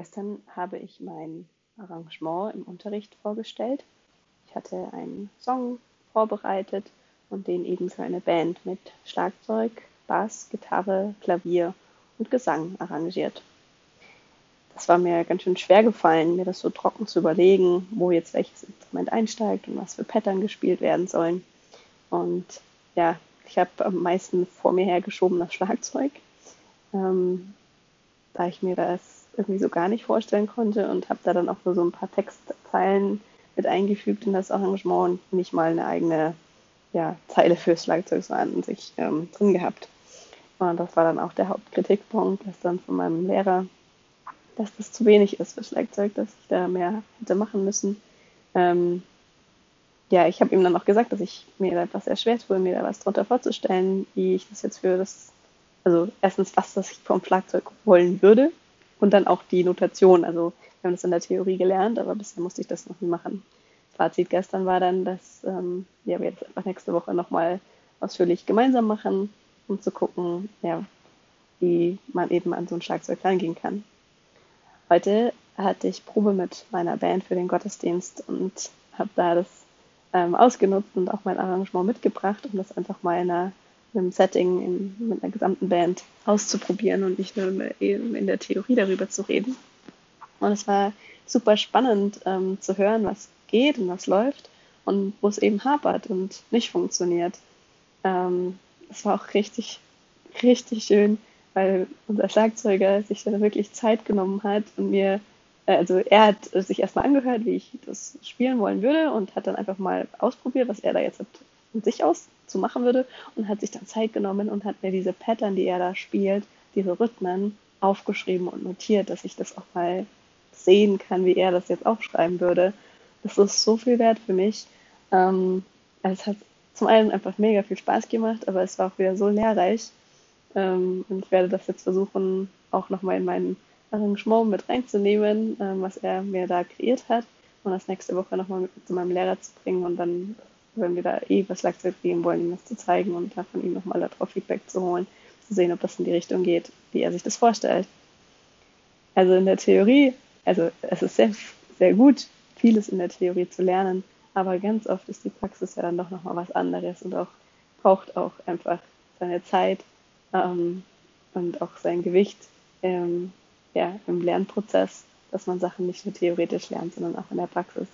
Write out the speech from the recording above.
Gestern habe ich mein Arrangement im Unterricht vorgestellt. Ich hatte einen Song vorbereitet und den eben für eine Band mit Schlagzeug, Bass, Gitarre, Klavier und Gesang arrangiert. Das war mir ganz schön schwer gefallen, mir das so trocken zu überlegen, wo jetzt welches Instrument einsteigt und was für Pattern gespielt werden sollen. Und ja, ich habe am meisten vor mir hergeschoben das Schlagzeug, ähm, da ich mir das irgendwie so gar nicht vorstellen konnte und habe da dann auch nur so ein paar Textzeilen mit eingefügt in das Arrangement und nicht mal eine eigene ja, Zeile fürs Schlagzeug so an sich ähm, drin gehabt. Und das war dann auch der Hauptkritikpunkt, dass dann von meinem Lehrer, dass das zu wenig ist für Schlagzeug, dass ich da mehr hätte machen müssen. Ähm, ja, ich habe ihm dann auch gesagt, dass ich mir da etwas sehr schwer tue, mir da was drunter vorzustellen, wie ich das jetzt für das, also erstens, was das ich vom Schlagzeug wollen würde und dann auch die Notation. Also wir haben das in der Theorie gelernt, aber bisher musste ich das noch nie machen. Fazit gestern war dann, dass ähm, ja, wir jetzt einfach nächste Woche nochmal ausführlich gemeinsam machen, um zu gucken, ja, wie man eben an so ein Schlagzeug rangehen kann. Heute hatte ich Probe mit meiner Band für den Gottesdienst und habe da das ähm, ausgenutzt und auch mein Arrangement mitgebracht, um das einfach mal in, einer, in einem Setting in, mit einer gesamten Band auszuprobieren und nicht nur in der Theorie darüber zu reden. Und es war super spannend ähm, zu hören, was geht und was läuft und wo es eben hapert und nicht funktioniert. Ähm, es war auch richtig, richtig schön, weil unser Schlagzeuger sich da wirklich Zeit genommen hat und mir äh, also er hat sich erstmal angehört, wie ich das spielen wollen würde und hat dann einfach mal ausprobiert, was er da jetzt von sich aus zu machen würde und hat sich dann Zeit genommen und hat mir diese Pattern, die er da spielt, diese Rhythmen aufgeschrieben und notiert, dass ich das auch mal sehen kann, wie er das jetzt aufschreiben würde. Das ist so viel wert für mich. Ähm, es hat zum einen einfach mega viel Spaß gemacht, aber es war auch wieder so lehrreich. Ähm, und ich werde das jetzt versuchen, auch nochmal in meinen Arrangement mit reinzunehmen, ähm, was er mir da kreiert hat und das nächste Woche nochmal mit zu meinem Lehrer zu bringen und dann, wenn wir da eh was Schlagzeug geben wollen, ihm das zu zeigen und da von ihm nochmal darauf Feedback zu holen, zu sehen, ob das in die Richtung geht, wie er sich das vorstellt. Also in der Theorie, also es ist sehr, sehr gut, vieles in der Theorie zu lernen, aber ganz oft ist die Praxis ja dann doch nochmal was anderes und auch braucht auch einfach seine Zeit ähm, und auch sein Gewicht, ähm, ja, im Lernprozess, dass man Sachen nicht nur theoretisch lernt, sondern auch in der Praxis.